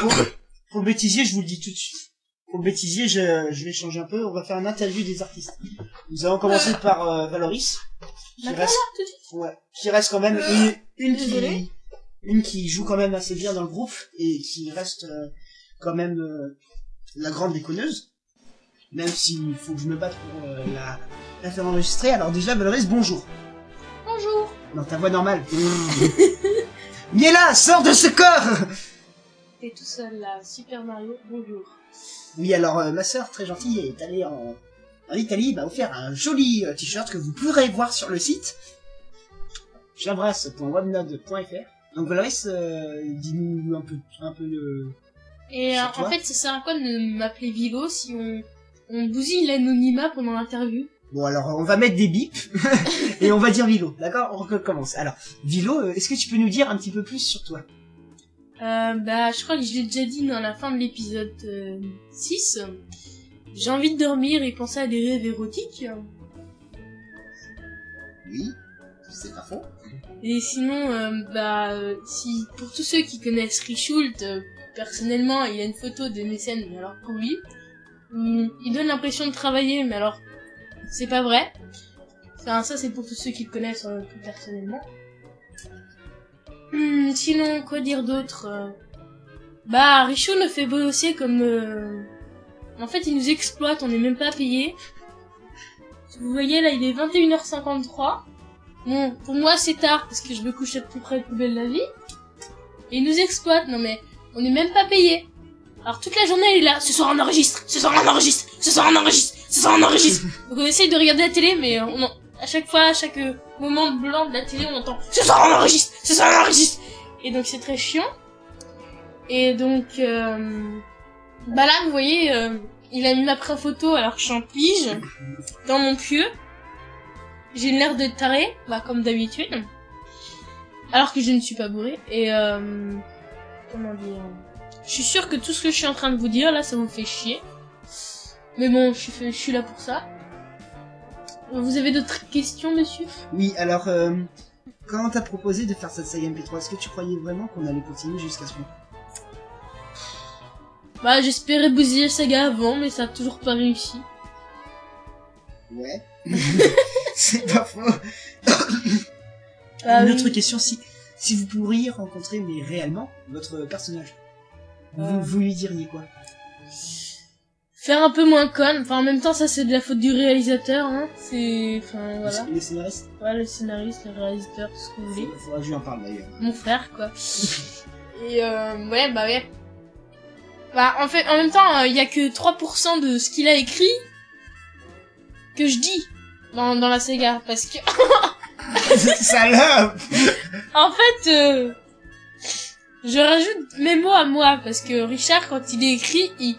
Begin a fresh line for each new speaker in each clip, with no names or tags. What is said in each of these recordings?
pour, pour le bêtisier, je vous le dis tout de suite. Pour le bêtisier, je, je vais changer un peu. On va faire une interview des artistes. Nous allons commencer par euh, Valoris, qui reste,
tout de suite.
ouais, qui reste quand même une, une qui, une qui joue quand même assez bien dans le groupe et qui reste euh, quand même euh, la grande déconneuse. Même s'il faut que je me batte pour euh, la, la faire enregistrer. Alors déjà, Valoris, bonjour.
Bonjour.
Dans ta voix normale. Miela, sors de ce corps
T'es tout seul là, Super Mario, bonjour.
Oui, alors euh, ma sœur, très gentille, est allée en, en Italie, m'a offert un joli euh, t-shirt que vous pourrez voir sur le site j'embrasse.webnode.fr. Donc Valoris, euh, dis-nous un peu, un peu euh,
Et
Sur toi
en fait, ça sert à quoi de m'appeler Vilo si on, on bousille l'anonymat pendant l'interview
Bon alors on va mettre des bips et on va dire Vilo, d'accord? On recommence. Alors Vilo, est-ce que tu peux nous dire un petit peu plus sur toi?
Euh, Bah, je crois que je l'ai déjà dit dans la fin de l'épisode euh, 6. J'ai envie de dormir et penser à des rêves érotiques.
Oui, c'est pas faux.
Et sinon, euh, bah, si pour tous ceux qui connaissent Richult, euh, personnellement, il y a une photo de mécène, mais alors pour lui, hum, il donne l'impression de travailler, mais alors c'est pas vrai. Enfin, ça c'est pour tous ceux qui le connaissent euh, plus personnellement. Hum, sinon, quoi dire d'autre euh, Bah, Richoul le fait bosser comme... euh, En fait, il nous exploite, on n'est même pas payé. Vous voyez, là, il est 21h53. Bon, pour moi c'est tard parce que je me couche à peu près plus belle la vie. Et il nous exploite, non mais on n'est même pas payé. Alors toute la journée il est là, ce soir on enregistre, ce soir on enregistre, ce soir on enregistre, ce soir on enregistre. Donc on essaye de regarder la télé mais on en- à chaque fois, à chaque euh, moment blanc de la télé on entend ce soir on enregistre, ce soir on enregistre. Et donc c'est très chiant. Et donc euh, bah là vous voyez, euh, il a mis ma photo alors que je suis en pige dans mon pieu. J'ai l'air de taré, bah comme d'habitude. Alors que je ne suis pas bourré. Et euh, comment dire Je suis sûre que tout ce que je suis en train de vous dire là, ça vous fait chier. Mais bon, je suis, fait- je suis là pour ça. Vous avez d'autres questions, monsieur?
Oui, alors euh, quand t'as proposé de faire cette saga MP3, est-ce que tu croyais vraiment qu'on allait continuer jusqu'à ce point?
Bah, j'espérais bousiller Saga avant, mais ça a toujours pas réussi.
Ouais. c'est pas faux.
Ah
Une
oui.
autre question, si, si vous pourriez rencontrer, mais réellement, votre personnage, vous,
Euh.
vous lui diriez quoi?
Faire un peu moins conne. Enfin, en même temps, ça c'est de la faute du réalisateur, hein. C'est, enfin, voilà.
Le scénariste
Ouais, le scénariste, le réalisateur, tout ce que vous voulez.
Il faudra que je lui en parle d'ailleurs.
mon frère quoi. Et euh, ouais bah ouais. Bah en fait en même temps il y a que 3% de ce qu'il a écrit que je dis dans, dans la Sega parce que
Salope
en fait euh, je rajoute mes mots à moi parce que Richard quand il écrit il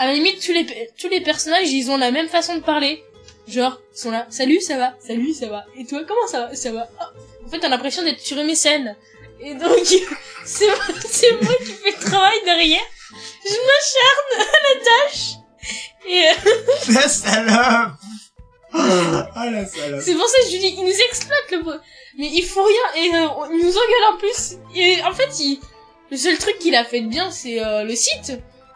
à la limite tous les pe- tous les personnages ils ont la même façon de parler. Genre ils sont là salut ça va salut ça va. Et toi comment ça va ça va? Ah. En fait t'as l'impression d'être sur scènes et donc c'est moi, c'est moi qui fais le travail derrière. Je m'acharne à la tâche. Et euh,
La salope. Ah la salope.
c'est pour ça que je lui dis il nous exploite le mais il faut rien et euh, il nous engueule en plus. Et en fait il le seul truc qu'il a fait de bien c'est euh, le site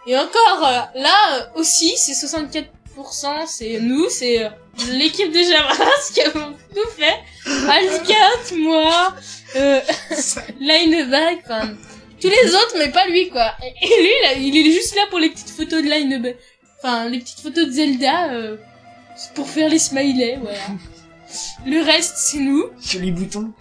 et encore euh, là euh, aussi c'est 64% c'est nous c'est euh, l'équipe de Javras qui avons tout fait. Alcat moi euh, Lineback enfin tous les autres mais pas lui quoi. Et, lui là, il est juste là pour les petites photos de Lineback enfin les petites photos de Zelda euh, pour faire les smileys voilà. Le reste c'est nous.
Sur les boutons.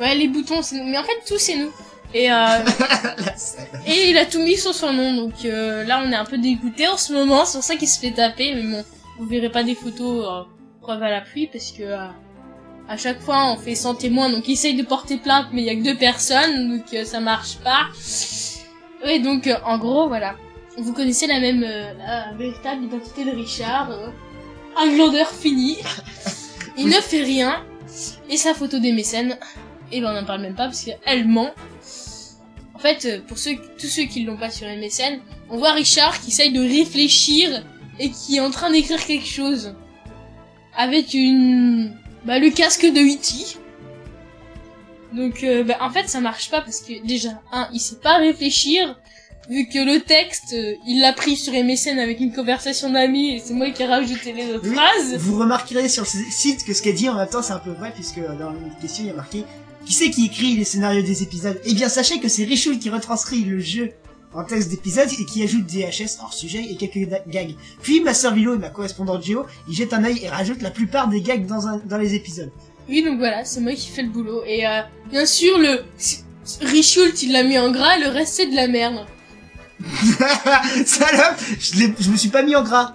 Ouais les boutons c'est nous. Mais en fait tout c'est nous et euh, et il a tout mis sur son nom, donc euh, là on est un peu dégoûté en ce moment, c'est pour ça qu'il se fait taper, mais bon, vous verrez pas des photos euh, preuve à la pluie, parce que euh, à chaque fois on fait sans témoin, donc il essaye de porter plainte, mais il y a que deux personnes, donc euh, ça marche pas. Ouais, donc euh, en gros, voilà. Vous connaissez la même, euh, la véritable identité de Richard, euh, un glandeur fini, il ne fait rien, et sa photo des mécènes, et ben on n'en parle même pas, parce qu'elle ment, en fait, euh, pour ceux, tous ceux qui l'ont pas sur MSN, on voit Richard qui essaye de réfléchir et qui est en train d'écrire quelque chose. Avec une, bah, le casque de E.T. Donc, euh, bah, en fait, ça marche pas parce que déjà, un, il sait pas réfléchir. vu que le texte, euh, il l'a pris sur MSN avec une conversation d'amis et c'est moi qui ai rajouté les autres phrases.
Vous remarquerez sur ce site que ce qu'elle dit en même temps c'est un peu vrai puisque dans la question il y a marqué qui c'est qui écrit les scénarios des épisodes? Eh bien sachez que c'est Richoul qui retranscrit le jeu en texte d'épisode et qui ajoute des HS hors sujet et quelques gags. Puis ma sœur Vilo et ma correspondante Géo, ils jettent un œil et rajoutent la plupart des gags dans, un, dans les épisodes.
Oui, donc voilà, c'est moi qui fais le boulot. Et euh, bien sûr, le Richult, il l'a mis en gras, le reste c'est de la merde.
Salope je, je me suis pas mis en gras.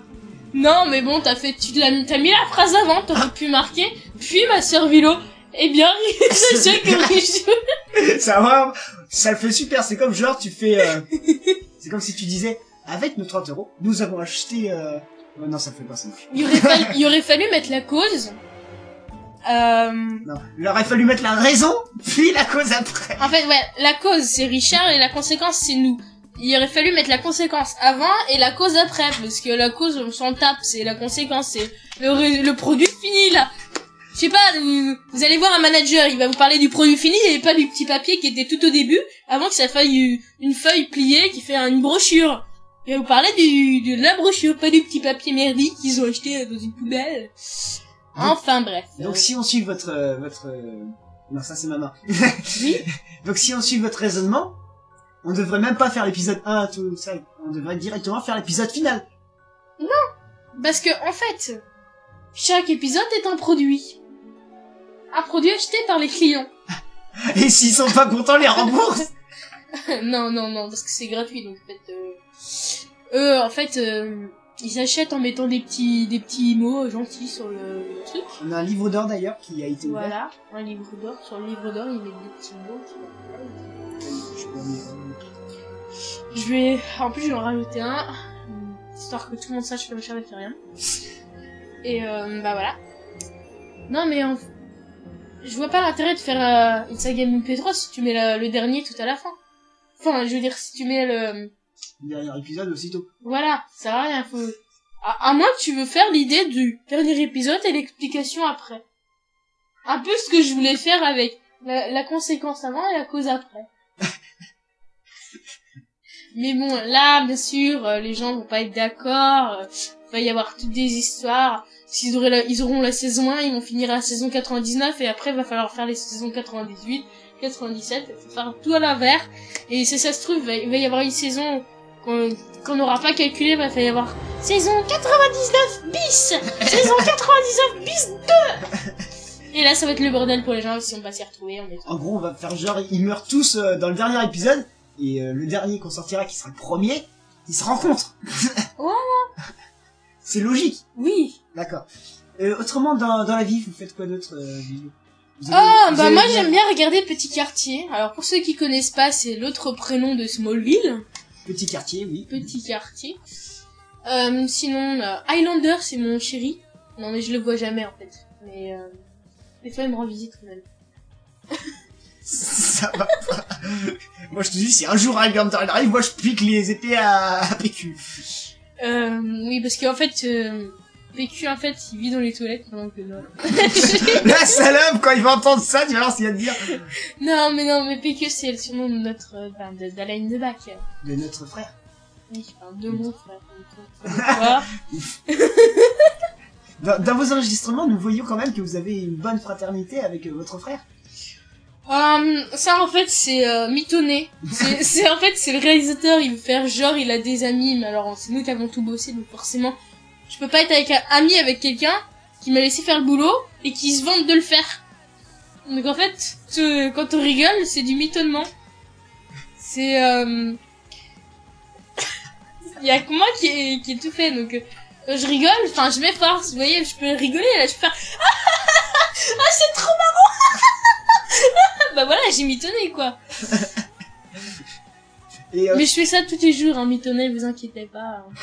Non, mais bon, t'as fait, tu l'as mis, t'as mis la phrase avant, t'aurais pu marquer. Puis ma sœur Vilo, eh bien, Richult,
ça va, ça le fait super. C'est comme genre tu fais, euh, c'est comme si tu disais avec nos 30 euros, nous avons acheté. Euh... oh non, ça fait pas ça. marche.
il aurait fallu, il aurait fallu mettre la cause. Euh,
Non, il aurait fallu mettre la raison, puis la cause après.
en fait, ouais, la cause c'est Richard et la conséquence c'est nous. Il aurait fallu mettre la conséquence avant et la cause après, parce que la cause on s'en tape, c'est la conséquence, c'est le, le produit fini là. Je sais pas, vous, vous allez voir un manager, il va vous parler du produit fini et pas du petit papier qui était tout au début, avant que ça fasse une feuille pliée qui fait une brochure. Il va vous parler du, de la brochure, pas du petit papier merdique qu'ils ont acheté dans une poubelle. Enfin bref.
Donc si on suit votre euh, votre euh, non ça c'est ma main.
Oui.
Donc si on suit votre raisonnement, on devrait même pas faire l'épisode 1 tout ça, on devrait directement faire l'épisode final.
Parce que, en fait, chaque épisode est un produit. Un produit acheté par les clients.
Et s'ils sont pas contents, les rembourse.
non, non, non, parce que c'est gratuit, donc en fait, euh, eux, en fait, euh, ils achètent en mettant des petits, des petits mots gentils sur le, le truc.
On a un livre d'or d'ailleurs qui a été ouvert.
Voilà, un livre d'or. Sur le livre d'or, ils mettent des petits mots.
Lire.
Je vais, en plus, je vais en rajouter un, histoire que tout le monde sache que le chat fait rien. Et euh, bah voilà. Non mais en- je vois pas l'intérêt de faire euh, une saga MP3 si tu mets le, le dernier tout à la fin. Enfin, je veux dire, si tu mets le,
Le dernier épisode aussitôt.
voilà, ça à rien. Faut, à, à moins que tu veux faire l'idée du dernier épisode et l'explication après. Un peu ce que je voulais faire avec la, la conséquence avant et la cause après. Mais bon, là, bien sûr, euh, les gens vont pas être d'accord. euh, Il va y avoir toutes des histoires. S'ils auraient la- ils auront la saison 1, ils vont finir à la saison 99 et après, il va falloir faire les saisons 98, 97, il faut faire tout à l'envers. Et si ça se trouve, il va- y avoir une saison qu'on n'aura pas calculée, il va y avoir saison 99 bis Saison 99 bis 2 Et là, ça va être le bordel pour les gens si on va s'y retrouver. On est...
En gros, on va faire genre ils meurent tous euh, dans le dernier épisode et euh, le dernier qu'on sortira qui sera le premier, ils se rencontrent.
Voilà.
C'est logique.
Oui
D'accord. Euh, autrement dans, dans la vie, vous faites quoi d'autre euh, avez-
Ah, bah moi j'aime bien regarder Petit Quartier. Alors pour ceux qui connaissent pas, c'est l'autre prénom de Smallville.
Petit quartier, oui.
Petit Quartier. Euh, sinon, euh, Highlander, c'est mon chéri. Non mais je le vois jamais en fait. Mais euh, des fois il me rend visite quand même.
Ça va pas. moi je te dis, si un jour Highlander arrive, moi je pique les épées à, à PQ.
Euh, oui, parce qu'en fait, euh, PQ en fait, il vit dans les toilettes pendant que non.
La salope, quand il va entendre ça, tu vas voir ce qu'il va te dire.
non, mais non, mais PQ c'est le surnom de notre, euh, ben, de- d'Alain de Bac.
De notre frère.
Oui, enfin, de mon frère. donc, euh,
dans vos enregistrements, nous voyons quand même que vous avez une bonne fraternité avec euh, votre frère.
Euh, ça en fait c'est euh, mitonné. C'est en fait c'est le réalisateur, il veut faire genre il a des amis, mais alors c'est nous qui avons tout bossé donc forcément je peux pas être avec un ami avec quelqu'un qui m'a laissé faire le boulot et qui se vante de le faire. Donc en fait ce- quand on rigole c'est du mitonnement. C'est euh... il y a que moi qui est, qui est tout fait donc euh, je rigole, enfin je m'efforce, vous voyez, je peux rigoler là, je peux faire ah c'est trop bah voilà, j'ai mitonné quoi.
Et euh,
Mais je fais ça tous les jours, hein, mitonner, vous inquiétez pas. hein.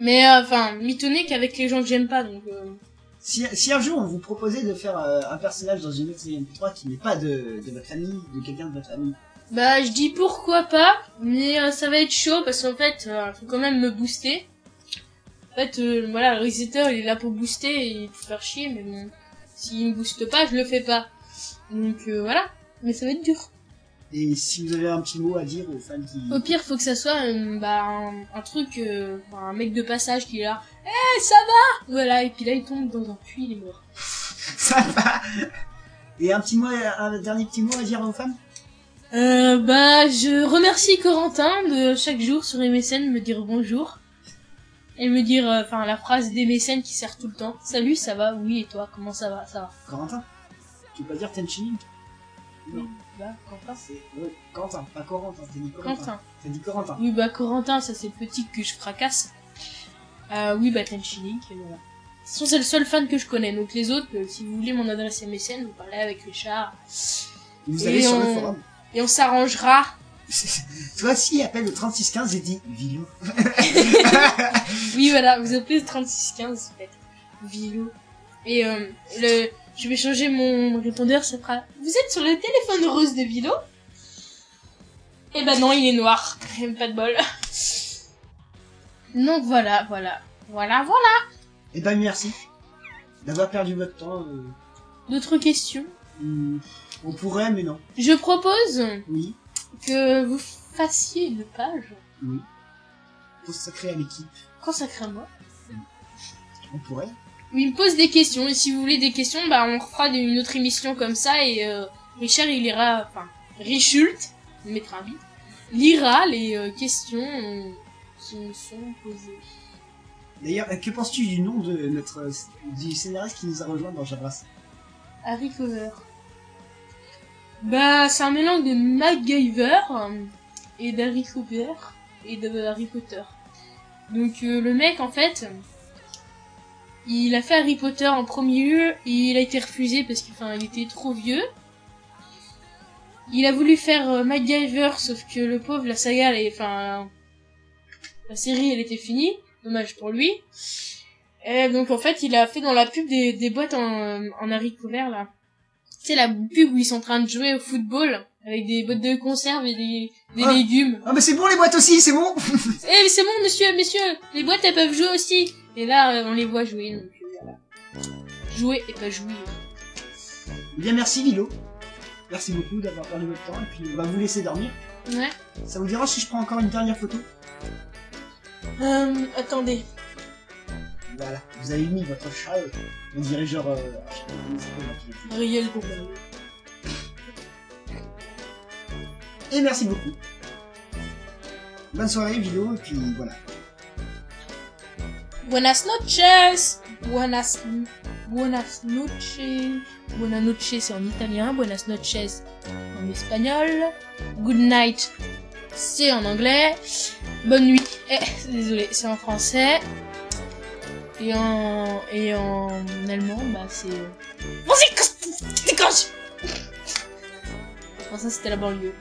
Mais euh, enfin, mitonner qu'avec les gens que j'aime pas, donc. euh,
si, si un jour on vous proposait de faire euh, un personnage dans une autre série MP3 qui n'est pas de, de votre famille, de quelqu'un de votre famille,
Bah, je dis pourquoi pas, mais euh, ça va être chaud parce qu'en fait, euh, faut quand même me booster. En fait, euh, voilà, le réalisateur il est là pour booster et pour faire chier, mais bon, s'il me booste pas, je le fais pas. Donc euh, voilà, mais ça va être dur.
Et si vous avez un petit mot à dire aux fans qui...
Au pire, faut que ça soit euh, bah, un, un truc, euh, un mec de passage qui est là. Eh, ça va Voilà, et puis là, il tombe dans un puits, il est mort.
Ça va Et un petit mot, un dernier petit mot à dire aux fans?
Euh, bah, je remercie Corentin de chaque jour sur MSN me dire bonjour. Et me dire, enfin, la phrase des mécènes qui sert tout le temps. Salut, ça va? Oui, et toi, comment ça va? Ça va.
Corentin? Tu peux pas dire Tenchi Non.
Bah, Corentin.
C'est... Ouais, Quentin, pas Corentin, t'as dit Corentin.
Quentin.
T'as dit Corentin.
Oui, bah, Corentin, ça c'est le petit que je fracasse. Euh, oui, bah, Tenchinik, et voilà. De toute façon, c'est le seul fan que je connais. Donc les autres, euh, si vous voulez mon adresse MSN, vous parlez avec Richard.
Vous
Et
allez sur le
on-
forum.
Et on s'arrangera.
Toi aussi, appelle le 3615 et dis Vilou.
Oui, voilà, vous appelez le 3615, peut-être. Vilo. Et euh, le, je vais changer mon répondeur, ça fera... Vous êtes sur le téléphone rose de Vilo? Eh ben non, il est noir. Pas de bol. Donc voilà, voilà. Voilà, voilà.
Eh ben merci d'avoir perdu votre temps. euh,
D'autres questions?
Hmm, on pourrait, mais non.
Je propose
Oui,
que vous fassiez une page
oui. Consacré à l'équipe,
consacrée à moi.
on pourrait.
Où il me pose des questions et si vous voulez des questions bah on refera une autre émission comme ça et euh, Richard il ira enfin Richult il mettra un bip lira les euh, questions euh, qui me sont posées.
D'ailleurs, euh, que penses-tu du nom de notre du scénariste qui nous a rejoint dans Jabras?
Harry Cover bah c'est un mélange de MacGyver et d'Harry Cover et de Harry Potter. Donc euh, le mec en fait il a fait Harry Potter en premier lieu il a été refusé parce qu'il était trop vieux. Il a voulu faire euh, MacGyver sauf que le pauvre la saga elle enfin la série elle était finie, dommage pour lui. Et donc en fait il a fait dans la pub des, boîtes en, en Harry Cover là. C'est la pub où ils sont en train de jouer au football avec des boîtes de conserve et des, des
Ah.
légumes.
Ah, mais c'est bon les boîtes aussi, c'est bon
Eh mais c'est bon monsieur, messieurs, les boîtes elles peuvent jouer aussi. Et là euh, on les voit jouer donc euh, voilà. Jouer et pas jouer.
Eh bien, merci Vilo. Merci beaucoup d'avoir perdu votre temps, et puis on va vous laisser dormir.
Ouais.
Ça vous dérange si je prends encore une dernière photo
Euh, attendez.
Voilà, vous avez mis votre chat, euh, on dirait genre... Euh, je sais Et merci beaucoup. Bonne soirée, Vilo, et puis voilà.
Buenas noches. Buenas Buenas noches. Buenas noches c'est en italien, buenas noches en espagnol. Good night c'est en anglais. Bonne nuit. Eh, désolé, c'est en français. Et en et en allemand bah c'est Vas-y, casse- dégage. Enfin, ça c'était la banlieue.